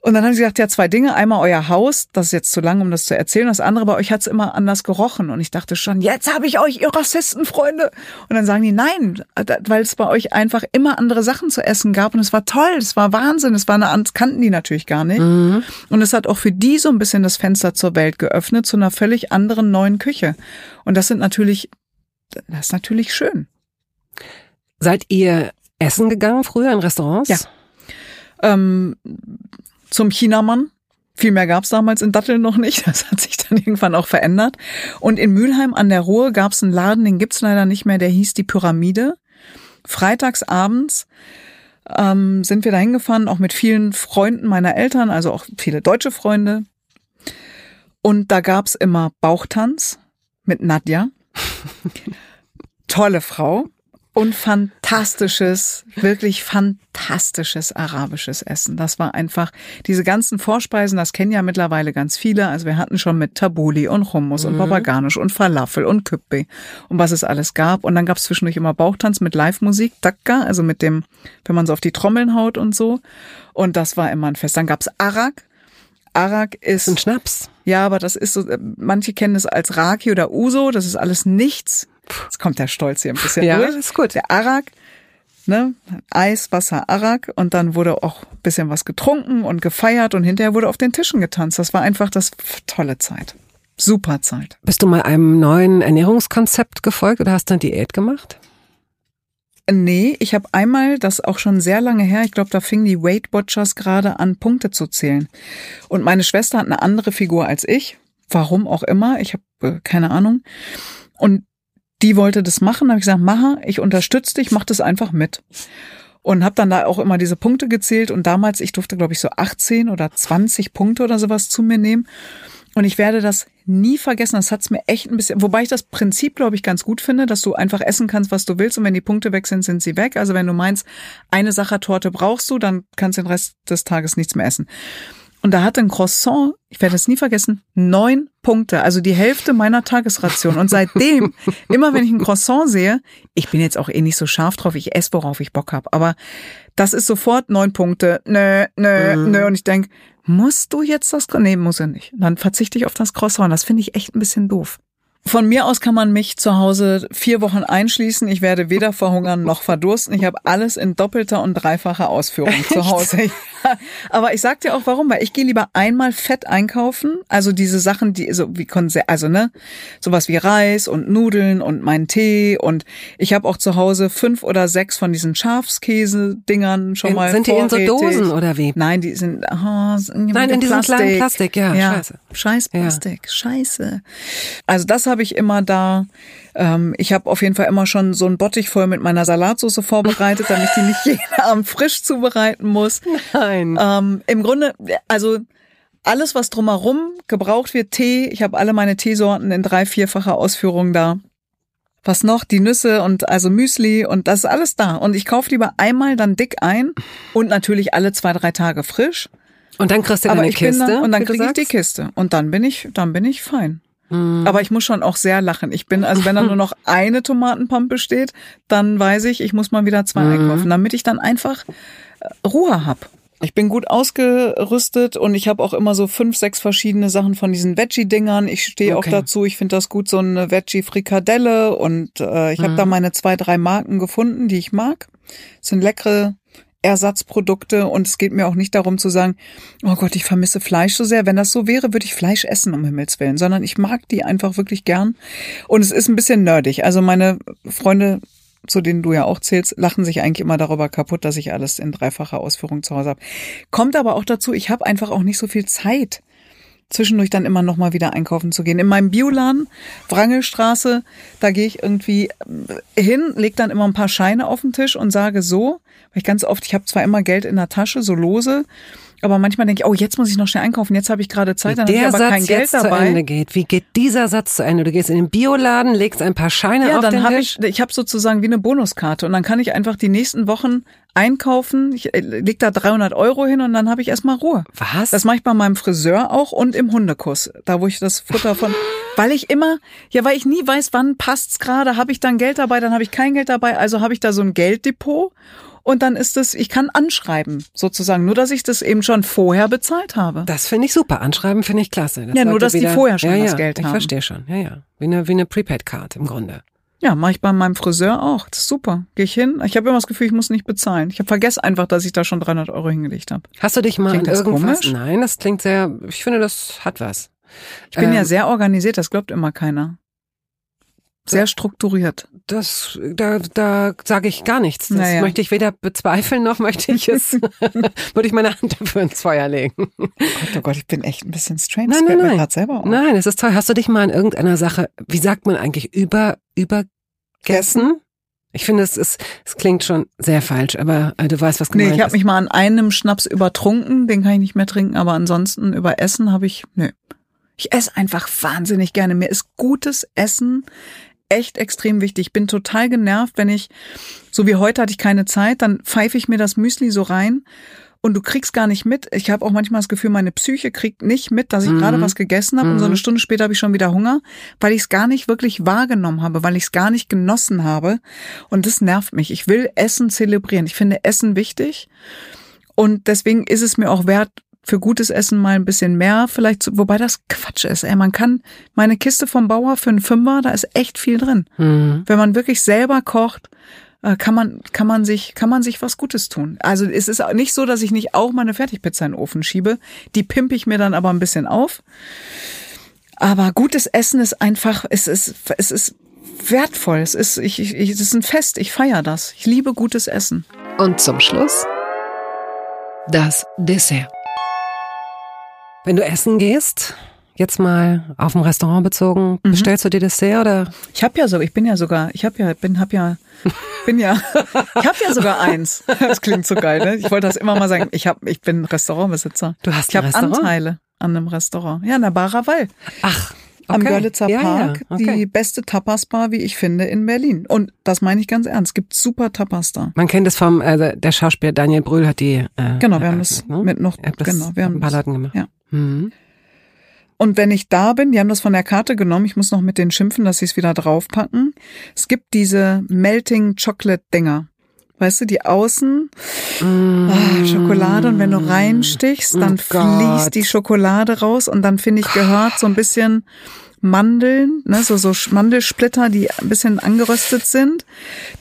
Und dann haben sie gesagt, ja, zwei Dinge. Einmal euer Haus, das ist jetzt zu lang, um das zu erzählen. Das andere, bei euch hat's immer anders gerochen. Und ich dachte schon, jetzt habe ich euch, ihr Rassistenfreunde. Und dann sagen die, nein, weil es bei euch einfach immer andere Sachen zu essen gab. Und es war toll, es war Wahnsinn, es war eine, kannten die natürlich gar nicht. Mhm. Und es hat auch für die so ein bisschen das Fenster zur Welt geöffnet, zu einer völlig anderen neuen Küche. Und das sind natürlich, das ist natürlich schön. Seid ihr essen gegangen früher in Restaurants? Ja. Ähm, zum Chinamann. Viel mehr gab's damals in Datteln noch nicht. Das hat sich dann irgendwann auch verändert. Und in Mülheim an der Ruhr gab's einen Laden, den gibt's leider nicht mehr, der hieß die Pyramide. Freitags abends ähm, sind wir da hingefahren, auch mit vielen Freunden meiner Eltern, also auch viele deutsche Freunde. Und da gab's immer Bauchtanz mit Nadja. Tolle Frau und fantastisches, wirklich fantastisches arabisches Essen. Das war einfach, diese ganzen Vorspeisen, das kennen ja mittlerweile ganz viele. Also wir hatten schon mit Tabuli und Hummus mhm. und Babaganisch und Falafel und Küppe und was es alles gab. Und dann gab es zwischendurch immer Bauchtanz mit Live-Musik, Dakka, also mit dem, wenn man so auf die Trommeln haut und so. Und das war immer ein Fest. Dann gab's Arak. Arak ist ein Schnaps. Ja, aber das ist so, manche kennen es als Raki oder Uso, das ist alles nichts. Jetzt kommt der Stolz hier ein bisschen ja, durch. Ja, ist gut. Der Arak, ne, Eis, Wasser, Arak und dann wurde auch ein bisschen was getrunken und gefeiert und hinterher wurde auf den Tischen getanzt. Das war einfach das tolle Zeit. Super Zeit. Bist du mal einem neuen Ernährungskonzept gefolgt oder hast du eine Diät gemacht? Nee, ich habe einmal, das auch schon sehr lange her, ich glaube, da fingen die Weight Watchers gerade an, Punkte zu zählen. Und meine Schwester hat eine andere Figur als ich. Warum auch immer, ich habe äh, keine Ahnung. Und die wollte das machen, habe ich gesagt, mache, ich unterstütze dich, mach das einfach mit. Und habe dann da auch immer diese Punkte gezählt und damals, ich durfte glaube ich so 18 oder 20 Punkte oder sowas zu mir nehmen. Und ich werde das nie vergessen. Das hat's mir echt ein bisschen, wobei ich das Prinzip, glaube ich, ganz gut finde, dass du einfach essen kannst, was du willst. Und wenn die Punkte weg sind, sind sie weg. Also wenn du meinst, eine Sachertorte brauchst du, dann kannst du den Rest des Tages nichts mehr essen. Und da hatte ein Croissant, ich werde es nie vergessen, neun Punkte, also die Hälfte meiner Tagesration. Und seitdem, immer wenn ich ein Croissant sehe, ich bin jetzt auch eh nicht so scharf drauf, ich esse, worauf ich Bock habe, aber das ist sofort neun Punkte, nö, nö, mhm. nö. Und ich denk, musst du jetzt das? Nee, muss er nicht. Dann verzichte ich auf das Croissant. Das finde ich echt ein bisschen doof. Von mir aus kann man mich zu Hause vier Wochen einschließen. Ich werde weder verhungern noch verdursten. Ich habe alles in doppelter und dreifacher Ausführung Echt? zu Hause. Aber ich sag dir auch warum, weil ich gehe lieber einmal fett einkaufen, also diese Sachen, die so wie Konser also ne, sowas wie Reis und Nudeln und meinen Tee und ich habe auch zu Hause fünf oder sechs von diesen Schafskäse-Dingern schon in, mal Sind vorrätig. die in so Dosen oder wie? Nein, die sind oh, Nein, in diesem kleinen Plastik, ja, ja scheiße. Scheiß Plastik, ja. scheiße. Also das habe ich immer da. Ähm, ich habe auf jeden Fall immer schon so ein Bottich voll mit meiner Salatsauce vorbereitet, damit ich die nicht jeden Abend frisch zubereiten muss. Nein. Ähm, Im Grunde, also alles, was drumherum gebraucht wird, Tee, ich habe alle meine Teesorten in drei, vierfacher Ausführung da. Was noch? Die Nüsse und also Müsli und das ist alles da. Und ich kaufe lieber einmal dann dick ein und natürlich alle zwei, drei Tage frisch. Und dann kriegst du deine Kiste. Da, und dann kriege ich die Kiste. Und dann bin ich, dann bin ich fein. Mhm. Aber ich muss schon auch sehr lachen. Ich bin, also wenn da nur noch eine Tomatenpampe steht, dann weiß ich, ich muss mal wieder zwei mhm. einkaufen, damit ich dann einfach äh, Ruhe hab. Ich bin gut ausgerüstet und ich habe auch immer so fünf, sechs verschiedene Sachen von diesen Veggie-Dingern. Ich stehe okay. auch dazu. Ich finde das gut, so eine Veggie-Frikadelle und äh, ich mhm. habe da meine zwei, drei Marken gefunden, die ich mag. Das sind leckere Ersatzprodukte und es geht mir auch nicht darum zu sagen, oh Gott, ich vermisse Fleisch so sehr. Wenn das so wäre, würde ich Fleisch essen, um Himmels Willen, sondern ich mag die einfach wirklich gern. Und es ist ein bisschen nerdig. Also meine Freunde, zu denen du ja auch zählst, lachen sich eigentlich immer darüber kaputt, dass ich alles in dreifacher Ausführung zu Hause habe. Kommt aber auch dazu, ich habe einfach auch nicht so viel Zeit zwischendurch dann immer noch mal wieder einkaufen zu gehen. In meinem Bioladen, Wrangelstraße, da gehe ich irgendwie hin, leg dann immer ein paar Scheine auf den Tisch und sage so, weil ich ganz oft, ich habe zwar immer Geld in der Tasche, so lose, Aber manchmal denke ich, oh, jetzt muss ich noch schnell einkaufen, jetzt habe ich gerade Zeit, dann habe ich aber Satz kein Geld jetzt zu dabei. Ende geht. Wie geht dieser Satz zu Ende? Du gehst in den Bioladen, legst ein paar Scheine Ja, auf dann den habe Tisch. ich, ich habe sozusagen wie eine Bonuskarte und dann kann ich einfach die nächsten Wochen einkaufen. Ich äh, leg da 300 Euro hin und dann habe ich erstmal Ruhe. Was? Das mache ich bei meinem Friseur auch und im Hundekuss, da wo ich das Futter von, weil ich immer, ja, weil ich nie weiß, wann passt's gerade, habe ich dann Geld dabei, dann habe ich kein Geld dabei, also habe ich da so ein Gelddepot und dann ist es, ich kann anschreiben sozusagen, nur dass ich das eben schon vorher bezahlt habe. Das finde ich super. Anschreiben finde ich klasse. Das Ja, nur, dass die vorher schon ja, das ja, Geld ich haben. verstehe schon. Ja, ja. Wie eine, wie eine Prepaid-Card im Grunde. Ja, mache ich bei meinem Friseur auch. Das ist super. Gehe ich hin. Ich habe immer das Gefühl, ich muss nicht bezahlen. Ich habe vergessen einfach, dass ich da schon 300 Euro hingelegt habe. Hast du dich mal Klingt an das irgendwas? komisch? Nein, das klingt sehr, ich finde, das hat was. Ich bin ja Ähm, sehr organisiert, das glaubt immer keiner. Sehr strukturiert. Das, da, da sage ich gar nichts. Das Naja. möchte ich weder bezweifeln, noch möchte ich es, würde ich meine Hand dafür ins Feuer legen. Gott, oh Gott, ich bin echt ein bisschen strange. Nein, das nein, nein. selber auf. Nein, es ist toll. Hast du dich mal an irgendeiner Sache, wie sagt man eigentlich, über, übergessen? Ich finde, es ist, es klingt schon sehr falsch, aber äh, du weißt, was Nee, gemeint ich habe ist. mich mal an einem Schnaps übertrunken, den kann ich nicht mehr trinken, aber ansonsten über Essen habe ich, nö. Ich esse einfach wahnsinnig gerne. Mir ist gutes Essen echt extrem wichtig. Ich bin total genervt, wenn ich, so wie heute hatte ich keine Zeit, dann pfeife ich mir das Müsli so rein und du kriegst gar nicht mit. Ich habe auch manchmal das Gefühl, meine Psyche kriegt nicht mit, dass ich Mhm. gerade was gegessen habe und so Mhm. eine Stunde später habe ich schon wieder Hunger, weil ich es gar nicht wirklich wahrgenommen habe, weil ich es gar nicht genossen habe. Und das nervt mich. Ich will Essen zelebrieren. Ich finde Essen wichtig. Und deswegen ist es mir auch wert, für gutes Essen mal ein bisschen mehr, vielleicht, zu, wobei das Quatsch ist. Ey, man kann meine Kiste vom Bauer für einen Fünfer, da ist echt viel drin. Mhm. Wenn man wirklich selber kocht, äh, kann man, kann man sich, kann man sich was Gutes tun. Also es ist auch nicht so, dass ich nicht auch meine Fertigpizza in den Ofen schiebe. Die pimpe ich mir dann aber ein bisschen auf. Aber gutes Essen ist einfach, es ist, es ist wertvoll. Es ist, ich, ich- es ist ein Fest. Ich feiere das. Ich liebe gutes Essen. Und zum Schluss das Dessert. Wenn du essen gehst, jetzt mal auf dem Restaurant bezogen, Mhm. bestellst du dir Dessert oder? Ich habe ja so, ich bin ja sogar, ich habe ja, bin, hab ja, bin ja, ich habe ja sogar eins. Das klingt so geil, ne? Ich wollte das immer mal sagen. Ich habe, ich bin Restaurantbesitzer. Du hast Ich ein habe Restaurant? Anteile an einem Restaurant. Ja, in der Baraval. Ach, Am okay. Görlitzer Ja, Park. ja, okay. Die beste Tapas-Bar, wie ich finde, in Berlin. Und das meine ich ganz ernst. Es gibt super Tapas da. Man kennt es vom, also der Schauspieler Daniel Brühl hat die. Äh, Genau, wir haben das ne? mit noch, genau, wir haben ein paar Leuten gemacht. ja. Mhm. Und wenn ich da bin, die haben das von der Karte genommen, ich muss noch mit denen schimpfen, dass sie es wieder draufpacken. Es gibt diese Melting Chocolate Dinger. Weißt du, die außen ah, Schokolade und wenn du reinstichst, dann Oh fließt die Schokolade raus und dann finde ich gehört so ein bisschen Mandeln, ne, so, so Mandelsplitter, die ein bisschen angeröstet sind.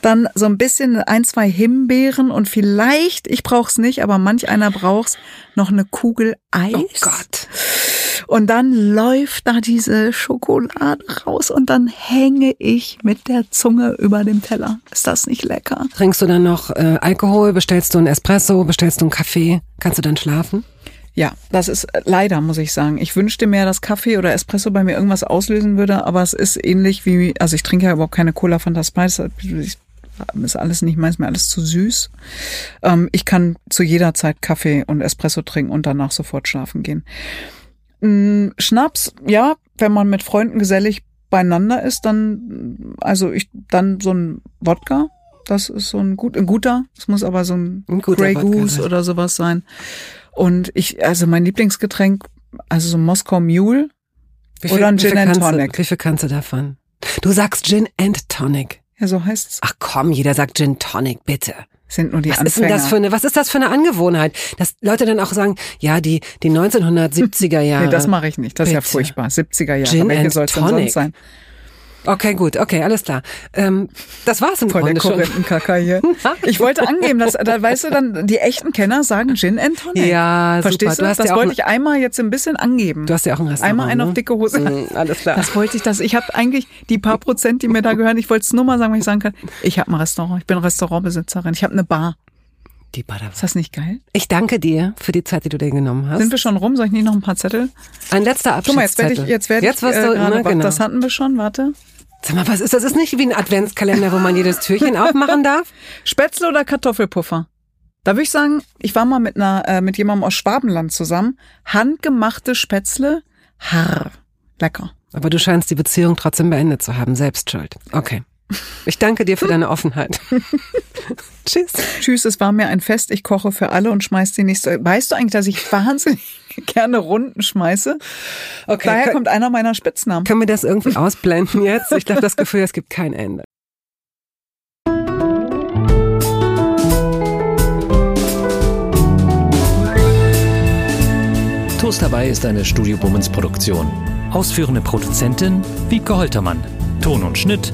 Dann so ein bisschen ein, zwei Himbeeren und vielleicht, ich brauch's nicht, aber manch einer braucht's, noch eine Kugel Eis. Oh Gott. Und dann läuft da diese Schokolade raus und dann hänge ich mit der Zunge über dem Teller. Ist das nicht lecker? Trinkst du dann noch äh, Alkohol? Bestellst du einen Espresso? Bestellst du einen Kaffee? Kannst du dann schlafen? Ja, das ist äh, leider, muss ich sagen. Ich wünschte mir, dass Kaffee oder Espresso bei mir irgendwas auslösen würde, aber es ist ähnlich wie, also ich trinke ja überhaupt keine Cola Fanta Spice. Ich, ist alles nicht meins, mir alles zu süß. Ähm, ich kann zu jeder Zeit Kaffee und Espresso trinken und danach sofort schlafen gehen. Mm, Schnaps, ja, wenn man mit Freunden gesellig beieinander ist, dann, also ich, dann so ein Wodka. Das ist so ein gut, ein guter. Es muss aber so ein, Ein guter Grey Goose oder sowas sein. Und ich, also mein Lieblingsgetränk, also so ein Moskau Mule. Wie Oder ein viel Gin and Tonic. Du, wie viel kannst du davon? Du sagst Gin and Tonic. Ja, so heißt's. Ach komm, jeder sagt Gin Tonic, bitte. Sind nur die Was ist Anfänger. denn das für eine, was ist das für eine Angewohnheit? Dass Leute dann auch sagen, ja, die, die 1970er Jahre. Nee, das mache ich nicht. Das ist ja Bitte. furchtbar. 70er Jahre. Gin Welche and soll es denn sonst sein? Okay, gut, okay, alles klar. Ähm, das war's im Voll der Grunde schon. Korinthenkacker hier. Ich wollte angeben, dass, da weißt du dann, die echten Kenner sagen Gin and Tonic. Ja, Verstehst super. Du du? hast Das ja wollte ich einmal jetzt ein bisschen angeben. Du hast ja auch ein Restaurant. Einmal einen ne? auf dicke Hose. Mm, alles klar. Das wollte ich, das. Ich habe eigentlich die paar Prozent, die mir da gehören, ich wollte es nur mal sagen, wenn ich sagen kann, ich habe ein Restaurant, ich bin Restaurantbesitzerin, ich habe eine Bar. Die Butter. Ist das nicht geil? Ich danke dir für die Zeit, die du dir genommen hast. Sind wir schon rum? Soll ich nicht noch ein paar Zettel? Ein letzter Guck mal, jetzt werde ich, jetzt werde ich Jetzt wirst äh, du, gerade, ne, genau. das hatten wir schon, warte. Sag mal, was ist das? Ist nicht wie ein Adventskalender, wo man jedes Türchen aufmachen darf? Spätzle oder Kartoffelpuffer? Da würde ich sagen, ich war mal mit einer äh, mit jemandem aus Schwabenland zusammen. Handgemachte Spätzle, harr, lecker. Aber du scheinst die Beziehung trotzdem beendet zu haben, selbst schuld. Okay. Ich danke dir für deine Offenheit. Tschüss. Tschüss, es war mir ein Fest. Ich koche für alle und schmeiß die nächste. Weißt du eigentlich, dass ich wahnsinnig gerne Runden schmeiße? Okay. Daher kommt einer meiner Spitznamen. Können wir das irgendwie ausblenden jetzt? Ich habe das Gefühl, es gibt kein Ende. Toast dabei ist eine Studio Bummens Produktion. Ausführende Produzentin Wiebke Holtermann. Ton und Schnitt